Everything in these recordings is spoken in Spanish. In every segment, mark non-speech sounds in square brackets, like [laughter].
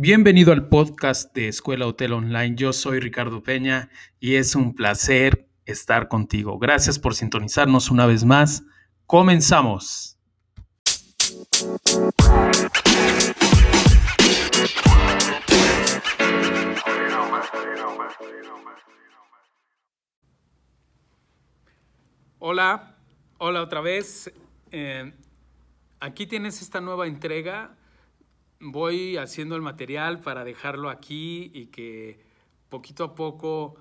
Bienvenido al podcast de Escuela Hotel Online. Yo soy Ricardo Peña y es un placer estar contigo. Gracias por sintonizarnos una vez más. Comenzamos. Hola, hola otra vez. Eh, aquí tienes esta nueva entrega voy haciendo el material para dejarlo aquí y que poquito a poco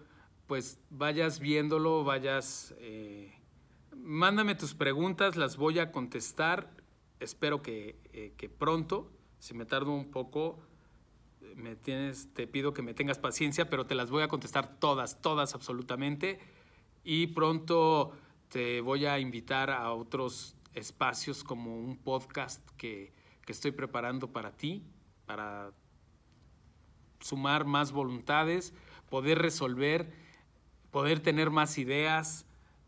pues vayas viéndolo, vayas... Eh, mándame tus preguntas, las voy a contestar. Espero que, eh, que pronto, si me tardo un poco, me tienes, te pido que me tengas paciencia, pero te las voy a contestar todas, todas absolutamente. Y pronto te voy a invitar a otros espacios como un podcast que, que estoy preparando para ti, para sumar más voluntades, poder resolver, poder tener más ideas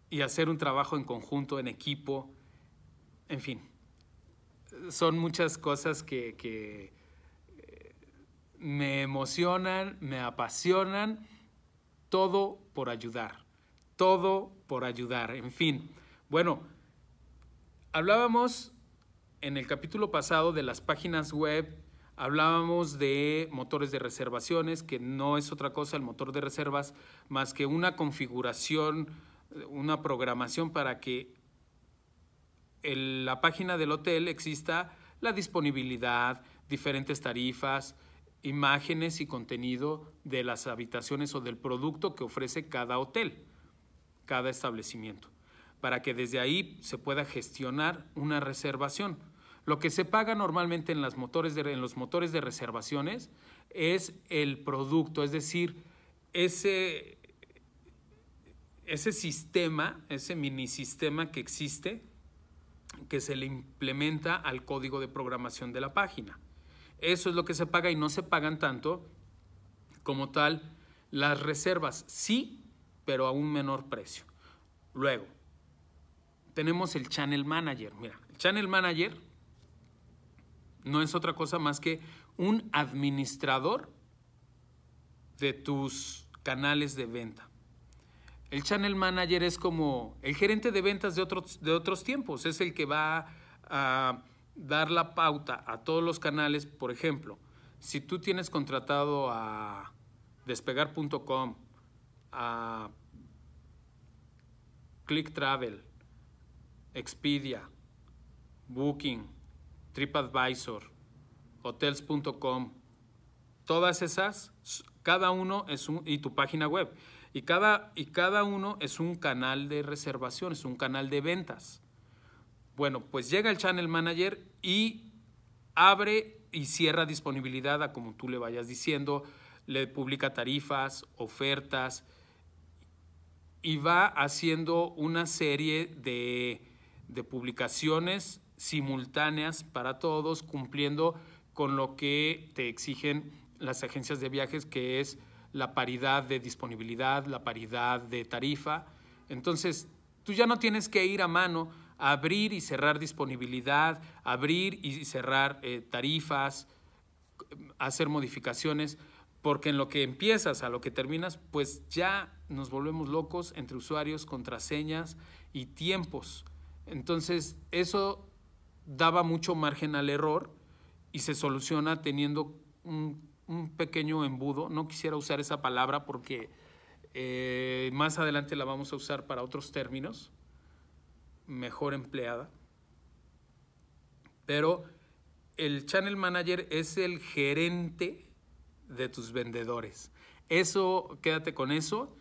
y hacer un trabajo en conjunto, en equipo, en fin. Son muchas cosas que, eh, me emocionan, me apasionan, todo por ayudar, todo por ayudar, en fin. Bueno, hablábamos en el capítulo pasado de las páginas web hablábamos de motores de reservaciones, que no es otra cosa el motor de reservas más que una configuración, una programación para que en la página del hotel exista la disponibilidad, diferentes tarifas, imágenes y contenido de las habitaciones o del producto que ofrece cada hotel, cada establecimiento, para que desde ahí se pueda gestionar una reservación. Lo que se paga normalmente en, motores de, en los motores de reservaciones es el producto, es decir, ese, ese sistema, ese mini sistema que existe, que se le implementa al código de programación de la página. Eso es lo que se paga y no se pagan tanto como tal las reservas, sí, pero a un menor precio. Luego, tenemos el Channel Manager. Mira, el Channel Manager no es otra cosa más que un administrador de tus canales de venta. El channel manager es como el gerente de ventas de otros, de otros tiempos, es el que va a dar la pauta a todos los canales. Por ejemplo, si tú tienes contratado a despegar.com, a Click Travel, Expedia, Booking, TripAdvisor, hotels.com, todas esas, cada uno es un, y tu página web, y cada, y cada uno es un canal de reservación, es un canal de ventas. Bueno, pues llega el Channel Manager y abre y cierra disponibilidad a como tú le vayas diciendo, le publica tarifas, ofertas y va haciendo una serie de, de publicaciones simultáneas para todos, cumpliendo con lo que te exigen las agencias de viajes, que es la paridad de disponibilidad, la paridad de tarifa. Entonces, tú ya no tienes que ir a mano a abrir y cerrar disponibilidad, abrir y cerrar eh, tarifas, hacer modificaciones, porque en lo que empiezas a lo que terminas, pues ya nos volvemos locos entre usuarios, contraseñas y tiempos. Entonces, eso daba mucho margen al error y se soluciona teniendo un, pequeño embudo. No quisiera usar esa palabra porque eh, más adelante la vamos a usar para otros términos, mejor empleada. Pero el channel manager es el gerente de tus vendedores. Eso, quédate con eso.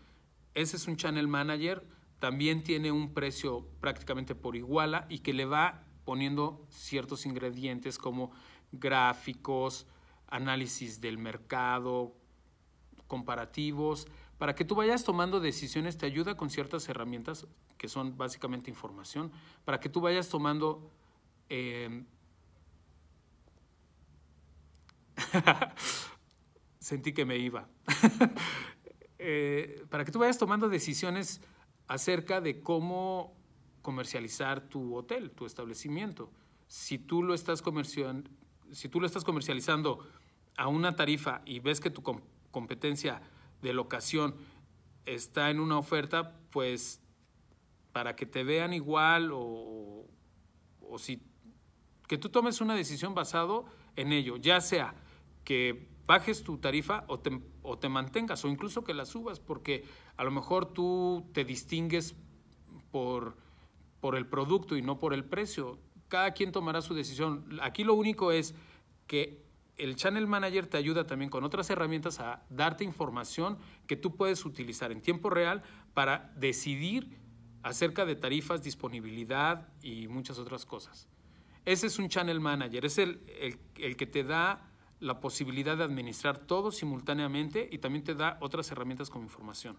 Ese es un channel manager. También tiene un precio prácticamente por iguala y que le va poniendo ciertos ingredientes como gráficos, análisis del mercado, comparativos, para que tú vayas tomando decisiones, te ayuda con ciertas herramientas que son básicamente información, para que tú vayas tomando... Em, [laughs] sentí que me iba. [laughs] Eh, para que tú vayas tomando decisiones acerca de cómo comercializar tu hotel, tu establecimiento. Si tú lo estás, si tú lo estás comercializando a una tarifa y ves que tu competencia de locación está en una oferta, pues para que te vean igual o, o si que tú tomes una decisión basado en ello, ya sea que bajes tu tarifa o te, o te mantengas o incluso que la subas, porque a lo mejor tú te distingues por, por el producto y no por el precio. Cada quien tomará su decisión. Aquí lo único es que el Channel Manager te ayuda también con otras herramientas a darte información que tú puedes utilizar en tiempo real para decidir acerca de tarifas, disponibilidad y muchas otras cosas. Ese es un Channel Manager, es el, el, que te da la posibilidad de administrar todo simultáneamente y también te da otras herramientas como información.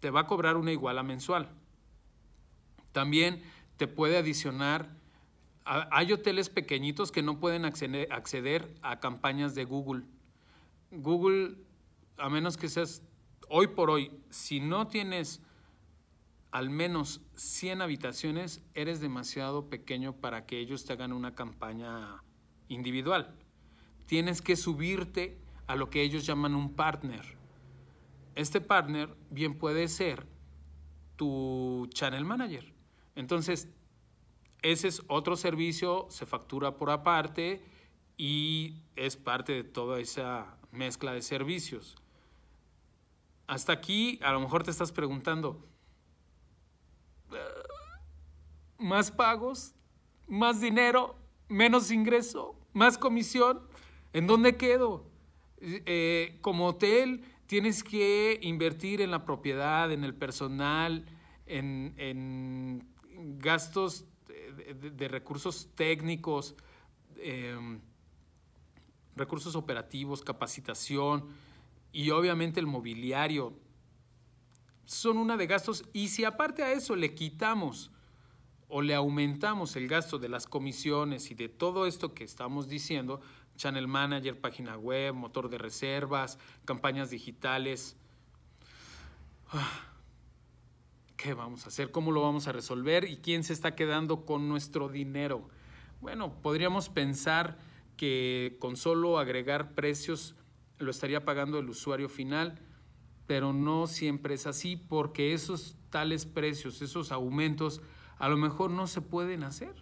Te va a cobrar una iguala mensual. También te puede adicionar, hay hoteles pequeñitos que no pueden acceder, a campañas de Google. Google, a menos que seas hoy por hoy, si no tienes al menos 100 habitaciones, eres demasiado pequeño para que ellos te hagan una campaña individual tienes que subirte a lo que ellos llaman un partner. Este partner bien puede ser tu channel manager. Entonces, ese es otro servicio, se factura por aparte y es parte de toda esa mezcla de servicios. Hasta aquí, a lo mejor te estás preguntando, ¿más pagos? ¿Más dinero? ¿Menos ingreso? ¿Más comisión? ¿En dónde quedo? Eh, como hotel tienes que invertir en la propiedad, en el personal, en, gastos de, recursos técnicos, em, recursos operativos, capacitación y obviamente el mobiliario. Son una de gastos y si aparte a eso le quitamos o le aumentamos el gasto de las comisiones y de todo esto que estamos diciendo, channel manager, página web, motor de reservas, campañas digitales. ¿Qué vamos a hacer? ¿Cómo lo vamos a resolver? ¿Y quién se está quedando con nuestro dinero? Bueno, podríamos pensar que con solo agregar precios lo estaría pagando el usuario final, pero no siempre es así porque esos tales precios, esos aumentos, a lo mejor no se pueden hacer.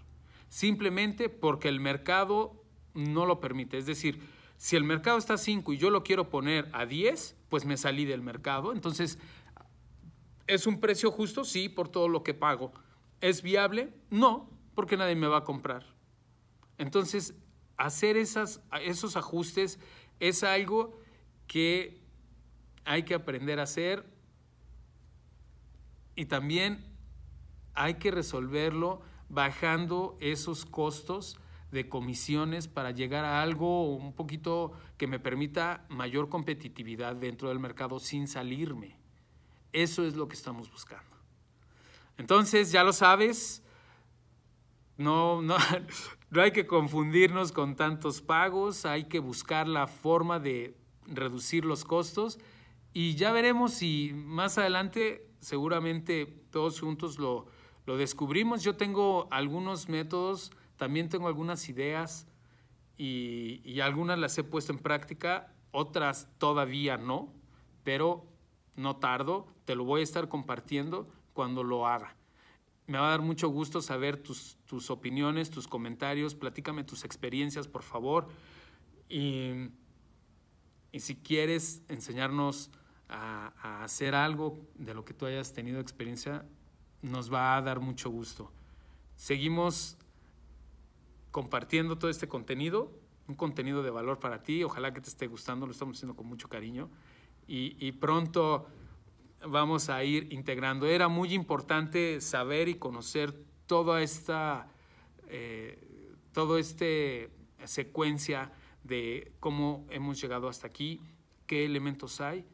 Simplemente porque el mercado no lo permite. Es decir, si el mercado está a 5 y yo lo quiero poner a 10, pues me salí del mercado. Entonces, ¿es un precio justo? Sí, por todo lo que pago. ¿Es viable? No, porque nadie me va a comprar. Entonces, hacer esos ajustes es algo que hay que aprender a hacer y también hay que resolverlo bajando esos costos de comisiones para llegar a algo un poquito que me permita mayor competitividad dentro del mercado sin salirme. Eso es lo que estamos buscando. Entonces, ya lo sabes, no, no, [laughs] no hay que confundirnos con tantos pagos, hay que buscar la forma de reducir los costos y ya veremos si más adelante seguramente todos juntos lo, lo descubrimos. Yo tengo algunos métodos también tengo algunas ideas y, algunas las he puesto en práctica, otras todavía no, pero no tardo, te lo voy a estar compartiendo cuando lo haga. Me va a dar mucho gusto saber tus, tus opiniones, tus comentarios, platícame tus experiencias, por favor. Y, y si quieres enseñarnos a, a, hacer algo de lo que tú hayas tenido experiencia, nos va a dar mucho gusto. Seguimos compartiendo todo este contenido, un contenido de valor para ti. Ojalá que te esté gustando, lo estamos haciendo con mucho cariño. Y, pronto vamos a ir integrando. Era muy importante saber y conocer toda esta, eh, toda este secuencia de cómo hemos llegado hasta aquí, qué elementos hay.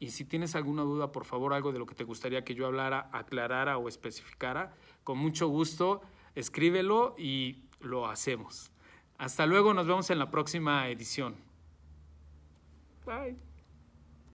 Y si tienes alguna duda, por favor, algo de lo que te gustaría que yo hablara, aclarara o especificara, con mucho gusto, escríbelo y lo hacemos. Hasta luego, nos vemos en la próxima edición. Bye.